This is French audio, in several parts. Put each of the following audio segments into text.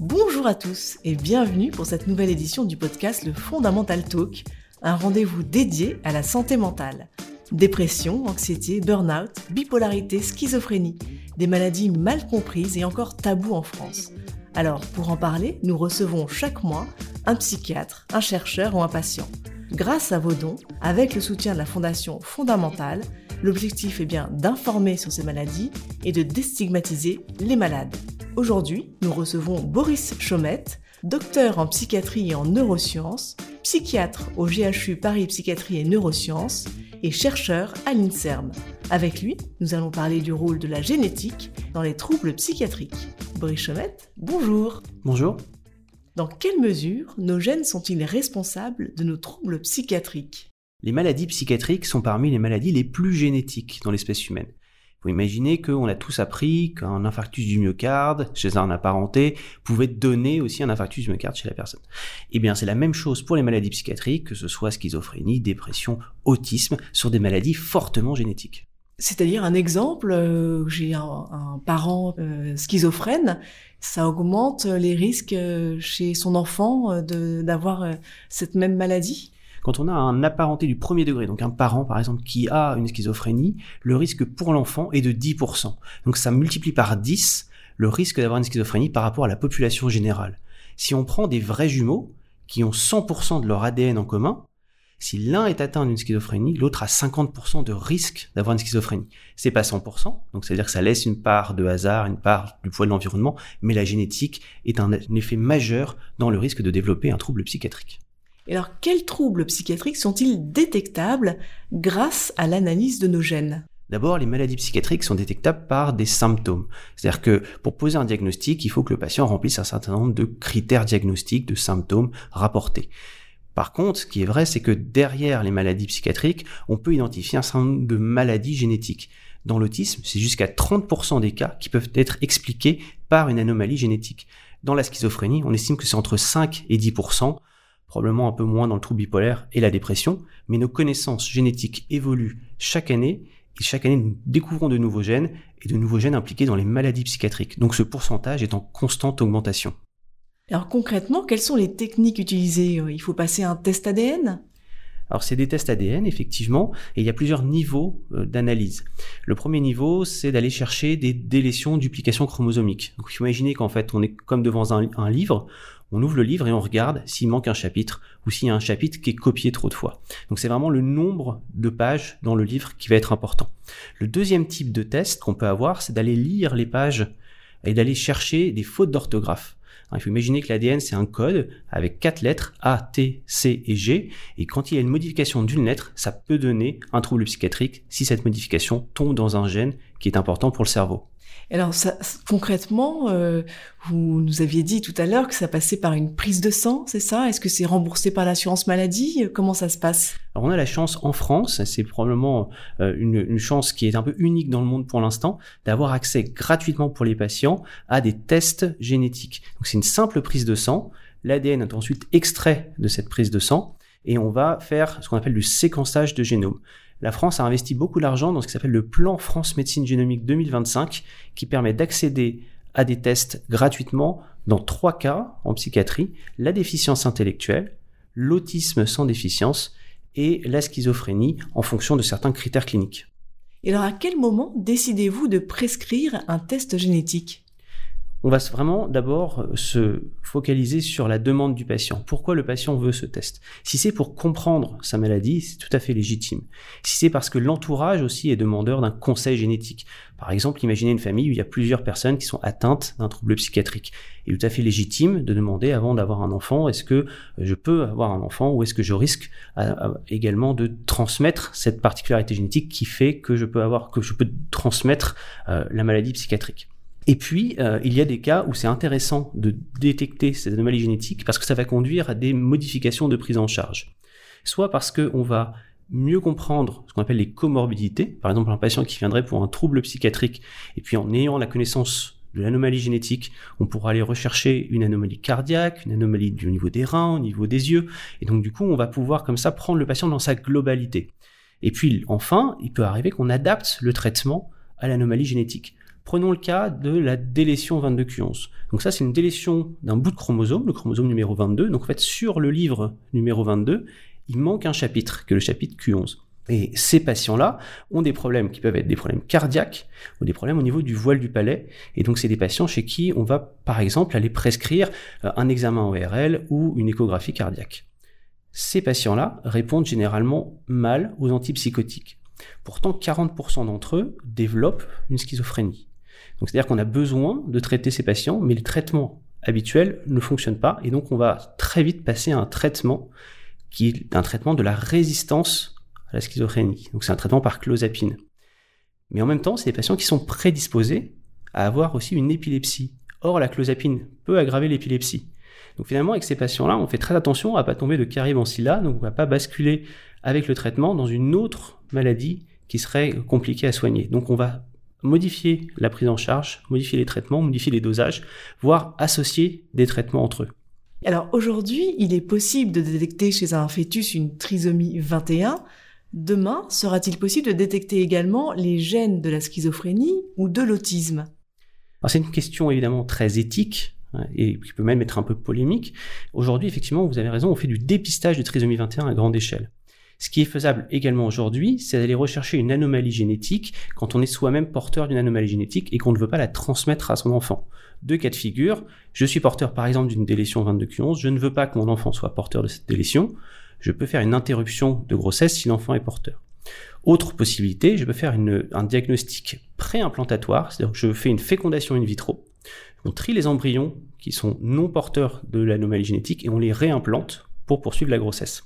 Bonjour à tous et bienvenue pour cette nouvelle édition du podcast Le Fondamental Talk, un rendez-vous dédié à la santé mentale. Dépression, anxiété, burn-out, bipolarité, schizophrénie, des maladies mal comprises et encore tabous en France. Alors, pour en parler, nous recevons chaque mois un psychiatre, un chercheur ou un patient. Grâce à vos dons, avec le soutien de la Fondation Fondamentale, l'objectif est bien d'informer sur ces maladies et de déstigmatiser les malades. Aujourd'hui, nous recevons Boris Chaumette, docteur en psychiatrie et en neurosciences, psychiatre au GHU Paris Psychiatrie et Neurosciences et chercheur à l'INSERM. Avec lui, nous allons parler du rôle de la génétique dans les troubles psychiatriques. Boris Chaumette, bonjour. Bonjour. Dans quelle mesure nos gènes sont-ils responsables de nos troubles psychiatriques? Les maladies psychiatriques sont parmi les maladies les plus génétiques dans l'espèce humaine. Vous imaginez qu'on a tous appris qu'un infarctus du myocarde chez un apparenté pouvait donner aussi un infarctus du myocarde chez la personne. Eh bien, c'est la même chose pour les maladies psychiatriques, que ce soit schizophrénie, dépression, autisme, sur des maladies fortement génétiques. C'est-à-dire un exemple, euh, j'ai un, parent euh, schizophrène, ça augmente les risques euh, chez son enfant d'avoir cette même maladie? Quand on a un apparenté du premier degré, donc un parent par exemple qui a une schizophrénie, le risque pour l'enfant est de 10%. Donc ça multiplie par 10 le risque d'avoir une schizophrénie par rapport à la population générale. Si on prend des vrais jumeaux qui ont 100% de leur ADN en commun, si l'un est atteint d'une schizophrénie, l'autre a 50% de risque d'avoir une schizophrénie. C'est pas 100%, donc c'est-à-dire que ça laisse une part de hasard, une part du poids de l'environnement, mais la génétique est un effet majeur dans le risque de développer un trouble psychiatrique. Et alors, quels troubles psychiatriques sont-ils détectables grâce à l'analyse de nos gènes? D'abord, les maladies psychiatriques sont détectables par des symptômes. C'est-à-dire que pour poser un diagnostic, il faut que le patient remplisse un certain nombre de critères diagnostiques, de symptômes rapportés. Par contre, ce qui est vrai, c'est que derrière les maladies psychiatriques, on peut identifier un certain nombre de maladies génétiques. Dans l'autisme, c'est jusqu'à 30% des cas qui peuvent être expliqués par une anomalie génétique. Dans la schizophrénie, on estime que c'est entre 5 et 10% probablement un peu moins dans le trouble bipolaire et la dépression, mais nos connaissances génétiques évoluent chaque année et chaque année nous découvrons de nouveaux gènes et de nouveaux gènes impliqués dans les maladies psychiatriques. Donc ce pourcentage est en constante augmentation. Alors concrètement, quelles sont les techniques utilisées Il faut passer un test ADN alors c'est des tests ADN effectivement, et il y a plusieurs niveaux euh, d'analyse. Le premier niveau, c'est d'aller chercher des délétions, duplications chromosomiques. Donc il faut imaginer qu'en fait on est comme devant un livre, on ouvre le livre et on regarde s'il manque un chapitre ou s'il y a un chapitre qui est copié trop de fois. Donc c'est vraiment le nombre de pages dans le livre qui va être important. Le deuxième type de test qu'on peut avoir, c'est d'aller lire les pages et d'aller chercher des fautes d'orthographe. Il faut imaginer que l'ADN, c'est un code avec quatre lettres A, T, C et G. Et quand il y a une modification d'une lettre, ça peut donner un trouble psychiatrique si cette modification tombe dans un gène qui est important pour le cerveau. Alors concrètement, euh, vous nous aviez dit tout à l'heure que ça passait par une prise de sang, c'est ça? Est-ce que c'est remboursé par l'assurance maladie? Comment ça se passe? Alors on a la chance en France, c'est probablement euh, une, une, chance qui est un peu unique dans le monde pour l'instant, d'avoir accès gratuitement pour les patients à des tests génétiques. Donc c'est une simple prise de sang. L'ADN est ensuite extrait de cette prise de sang et on va faire ce qu'on appelle du séquençage de génome la France a investi beaucoup d'argent dans ce qui s'appelle le plan France Médecine Génomique 2025, qui permet d'accéder à des tests gratuitement dans trois cas en psychiatrie, la déficience intellectuelle, l'autisme sans déficience et la schizophrénie en fonction de certains critères cliniques. Et alors à quel moment décidez-vous de prescrire un test génétique? On va vraiment d'abord euh, se focaliser sur la demande du patient. Pourquoi le patient veut ce test? Si c'est pour comprendre sa maladie, c'est tout à fait légitime. Si c'est parce que l'entourage aussi est demandeur d'un conseil génétique. Par exemple, imaginez une famille où il y a plusieurs personnes qui sont atteintes d'un trouble psychiatrique. Il est tout à fait légitime de demander avant d'avoir un enfant, est-ce que je peux avoir un enfant ou est-ce que je risque également de transmettre cette particularité génétique qui fait que je peux avoir, que je peux transmettre euh, la maladie psychiatrique? Et puis, euh, il y a des cas où c'est intéressant de détecter ces anomalies génétiques parce que ça va conduire à des modifications de prise en charge. Soit parce qu'on va mieux comprendre ce qu'on appelle les comorbidités, par exemple un patient qui viendrait pour un trouble psychiatrique, et puis en ayant la connaissance de l'anomalie génétique, on pourra aller rechercher une anomalie cardiaque, une anomalie du niveau des reins, au niveau des yeux, et donc du coup on va pouvoir comme ça prendre le patient dans sa globalité. Et puis enfin, il peut arriver qu'on adapte le traitement à l'anomalie génétique. Prenons le cas de la délétion 22q11. Donc ça, c'est une délétion d'un bout de chromosome, le chromosome numéro 22. Donc en fait, sur le livre numéro 22, il manque un chapitre, qui est le chapitre Q11. Et ces patients-là ont des problèmes qui peuvent être des problèmes cardiaques ou des problèmes au niveau du voile du palais. Et donc, c'est des patients chez qui on va, par exemple, aller prescrire euh, un examen ORL ou une échographie cardiaque. Ces patients-là répondent généralement mal aux antipsychotiques. Pourtant, 40% d'entre eux développent une schizophrénie. C'est-à-dire qu'on a besoin de traiter ces patients, mais le traitement habituel ne fonctionne pas. Et donc, on va très vite passer à un traitement qui est un traitement de la résistance à la schizophrénie. Donc c'est un traitement par clozapine. Mais en même temps, c'est des patients qui sont prédisposés à avoir aussi une épilepsie. Or, la clozapine peut aggraver l'épilepsie. Donc finalement, avec ces patients-là, on fait très attention à pas tomber de caribancilla, donc on va pas basculer avec le traitement dans une autre maladie qui serait compliquée à soigner. Donc on va modifier la prise en charge, modifier les traitements, modifier les dosages, voire associer des traitements entre eux. Alors aujourd'hui, il est possible de détecter chez un fœtus une trisomie 21. Demain, sera-t-il possible de détecter également les gènes de la schizophrénie ou de l'autisme? C'est une question évidemment très éthique hein, et qui peut même être un peu polémique. Aujourd'hui, effectivement, vous avez raison, on fait du dépistage de trisomie 21 à grande échelle. Ce qui est faisable également aujourd'hui, c'est d'aller rechercher une anomalie génétique quand on est soi-même porteur d'une anomalie génétique et qu'on ne veut pas la transmettre à son enfant. Deux cas de figure, je suis porteur par exemple d'une délétion 22q11, je ne veux pas que mon enfant soit porteur de cette délétion, je peux faire une interruption de grossesse si l'enfant est porteur. Autre possibilité, je peux faire un diagnostic préimplantatoire, c'est-à-dire que je fais une fécondation in vitro, on trie les embryons qui sont non porteurs de l'anomalie génétique et on les réimplante pour poursuivre la grossesse.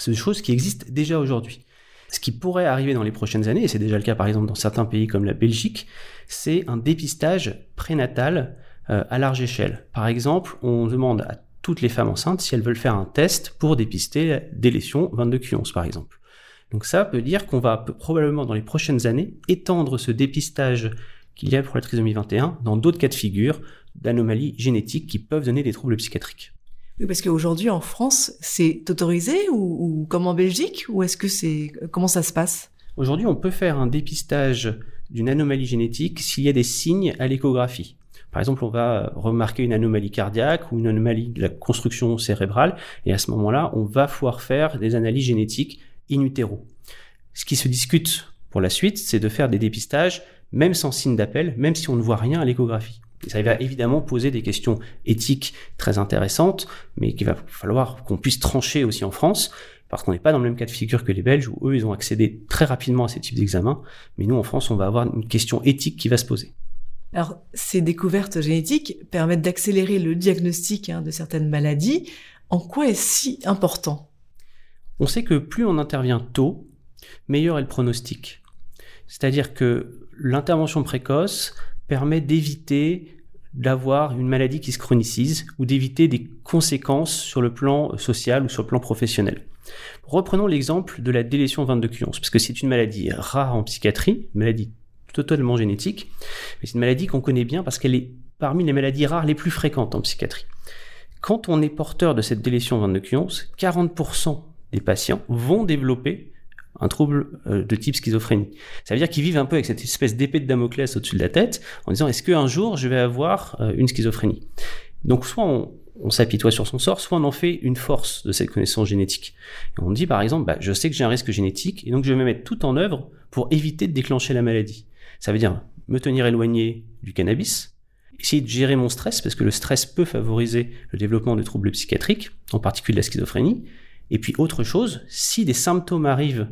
C'est des choses qui existent déjà aujourd'hui. Ce qui pourrait arriver dans les prochaines années, et c'est déjà le cas par exemple dans certains pays comme la Belgique, c'est un dépistage prénatal euh, à large échelle. Par exemple, on demande à toutes les femmes enceintes si elles veulent faire un test pour dépister des lésions 22Q11 par exemple. Donc ça peut dire qu'on va probablement dans les prochaines années étendre ce dépistage qu'il y a pour la trisomie 21 dans d'autres cas de figure d'anomalies génétiques qui peuvent donner des troubles psychiatriques. Parce qu'aujourd'hui en France, c'est autorisé ou, comme en Belgique ou est-ce que c'est comment ça se passe? Aujourd'hui, on peut faire un dépistage d'une anomalie génétique s'il y a des signes à l'échographie. Par exemple, on va remarquer une anomalie cardiaque ou une anomalie de la construction cérébrale, et à ce moment-là, on va pouvoir faire des analyses génétiques in utero. Ce qui se discute pour la suite, c'est de faire des dépistages même sans signe d'appel, même si on ne voit rien à l'échographie ça va évidemment poser des questions éthiques très intéressantes, mais qu'il va falloir qu'on puisse trancher aussi en France, parce qu'on n'est pas dans le même cas de figure que les Belges, où eux, ils ont accédé très rapidement à ces types d'examens, mais nous, en France, on va avoir une question éthique qui va se poser. Alors, ces découvertes génétiques permettent d'accélérer le diagnostic hein, de certaines maladies. En quoi est-ce si important? On sait que plus on intervient tôt, meilleur est le pronostic. C'est-à-dire que l'intervention précoce permet d'éviter d'avoir une maladie qui se chronicise ou d'éviter des conséquences sur le plan social ou sur le plan professionnel. Reprenons l'exemple de la délétion 22Q11, parce que c'est une maladie rare en psychiatrie, une maladie totalement génétique, mais c'est une maladie qu'on connaît bien parce qu'elle est parmi les maladies rares les plus fréquentes en psychiatrie. Quand on est porteur de cette délétion 22Q11, 40% des patients vont développer un trouble euh, de type schizophrénie. Ça veut dire qu'ils vivent un peu avec cette espèce d'épée de Damoclès au-dessus de la tête, en disant est-ce qu'un jour je vais avoir euh, une schizophrénie? Donc soit on, s'apitoie sur son sort, soit on en fait une force de cette connaissance génétique. On dit par exemple, bah, je sais que j'ai un risque génétique, et donc je vais me mettre tout en œuvre pour éviter de déclencher la maladie. Ça veut dire me tenir éloigné du cannabis, essayer de gérer mon stress, parce que le stress peut favoriser le développement de troubles psychiatriques, en particulier la schizophrénie, et puis autre chose, si des symptômes arrivent,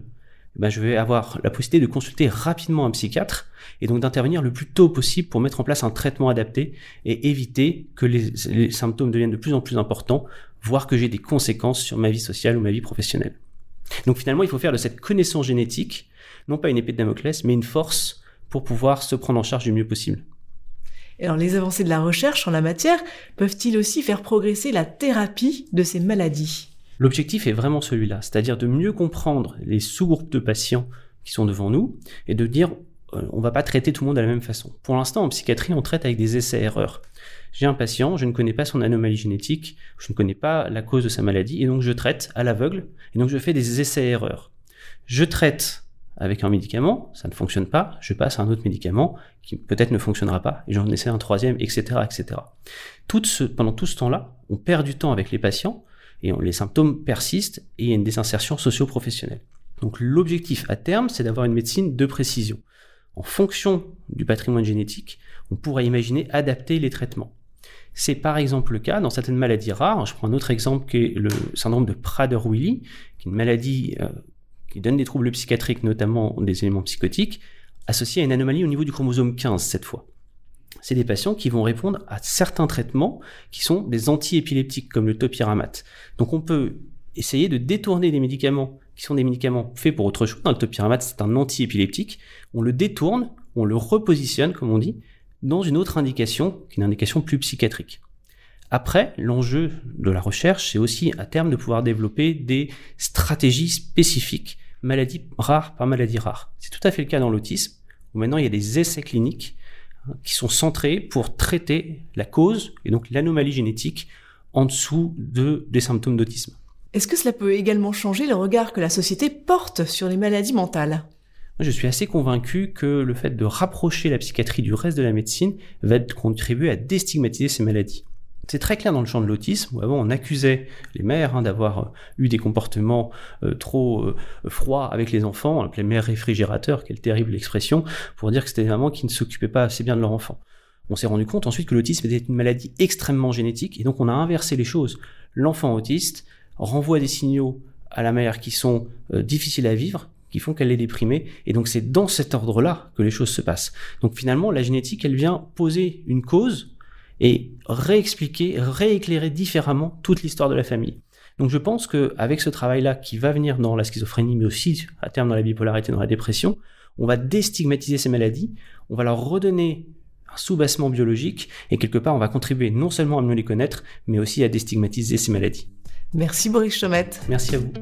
eh ben je vais avoir la possibilité de consulter rapidement un psychiatre et donc d'intervenir le plus tôt possible pour mettre en place un traitement adapté et éviter que les, symptômes deviennent de plus en plus importants, voire que j'ai des conséquences sur ma vie sociale ou ma vie professionnelle. Donc finalement, il faut faire de cette connaissance génétique, non pas une épée de Damoclès, mais une force pour pouvoir se prendre en charge du mieux possible. Alors les avancées de la recherche en la matière peuvent-ils aussi faire progresser la thérapie de ces maladies? L'objectif est vraiment celui-là, c'est-à-dire de mieux comprendre les sous-groupes de patients qui sont devant nous et de dire euh, on va pas traiter tout le monde de la même façon. Pour l'instant, en psychiatrie, on traite avec des essais-erreurs. J'ai un patient, je ne connais pas son anomalie génétique, je ne connais pas la cause de sa maladie, et donc je traite à l'aveugle, et donc je fais des essais-erreurs. Je traite avec un médicament, ça ne fonctionne pas, je passe à un autre médicament qui peut-être ne fonctionnera pas, et j'en essaie un troisième, etc., etc. Pendant tout ce temps-là, on perd du temps avec les patients, et les symptômes persistent, et il y a une désinsertion socio-professionnelle. Donc l'objectif à terme, c'est d'avoir une médecine de précision. En fonction du patrimoine génétique, on pourrait imaginer adapter les traitements. C'est par exemple le cas dans certaines maladies rares. Je prends un autre exemple qui est le syndrome de Prader-Willi, qui est une maladie euh, qui donne des troubles psychiatriques, notamment des éléments psychotiques, associés à une anomalie au niveau du chromosome 15 cette fois. C'est des patients qui vont répondre à certains traitements qui sont des antiépileptiques comme le topiramate. Donc on peut essayer de détourner des médicaments qui sont des médicaments faits pour autre chose. Dans le topiramate, c'est un antiépileptique. On le détourne, on le repositionne, comme on dit, dans une autre indication, qui est une indication plus psychiatrique. Après, l'enjeu de la recherche, c'est aussi à terme de pouvoir développer des stratégies spécifiques, maladie rare par maladie rare. C'est tout à fait le cas dans l'autisme, où maintenant il y a des essais cliniques qui sont centrés pour traiter la cause et donc l'anomalie génétique en dessous de, des symptômes d'autisme. Est-ce que cela peut également changer le regard que la société porte sur les maladies mentales? Je suis assez convaincu que le fait de rapprocher la psychiatrie du reste de la médecine va contribuer à déstigmatiser ces maladies. C'est très clair dans le champ de l'autisme, où avant on accusait les mères hein, d'avoir euh, eu des comportements euh, trop euh, froids avec les enfants, on appelait mères réfrigérateurs, quelle terrible expression, pour dire que c'était des mamans qui ne s'occupaient pas assez bien de leur enfant. On s'est rendu compte ensuite que l'autisme était une maladie extrêmement génétique, et donc on a inversé les choses. L'enfant autiste renvoie des signaux à la mère qui sont difficiles à vivre, qui font qu'elle est déprimée, et donc c'est dans cet ordre-là que les choses se passent. Donc finalement, la génétique, elle vient poser une cause, et réexpliquer, rééclairer différemment toute l'histoire de la famille. Donc je pense qu'avec ce travail-là qui va venir dans la schizophrénie, mais aussi à terme dans la bipolarité, dans la dépression, on va déstigmatiser ces maladies, on va leur redonner un sous-bassement biologique, et quelque part on va contribuer non seulement à mieux les connaître, mais aussi à déstigmatiser ces maladies. Merci Boris Chomette. Merci à vous.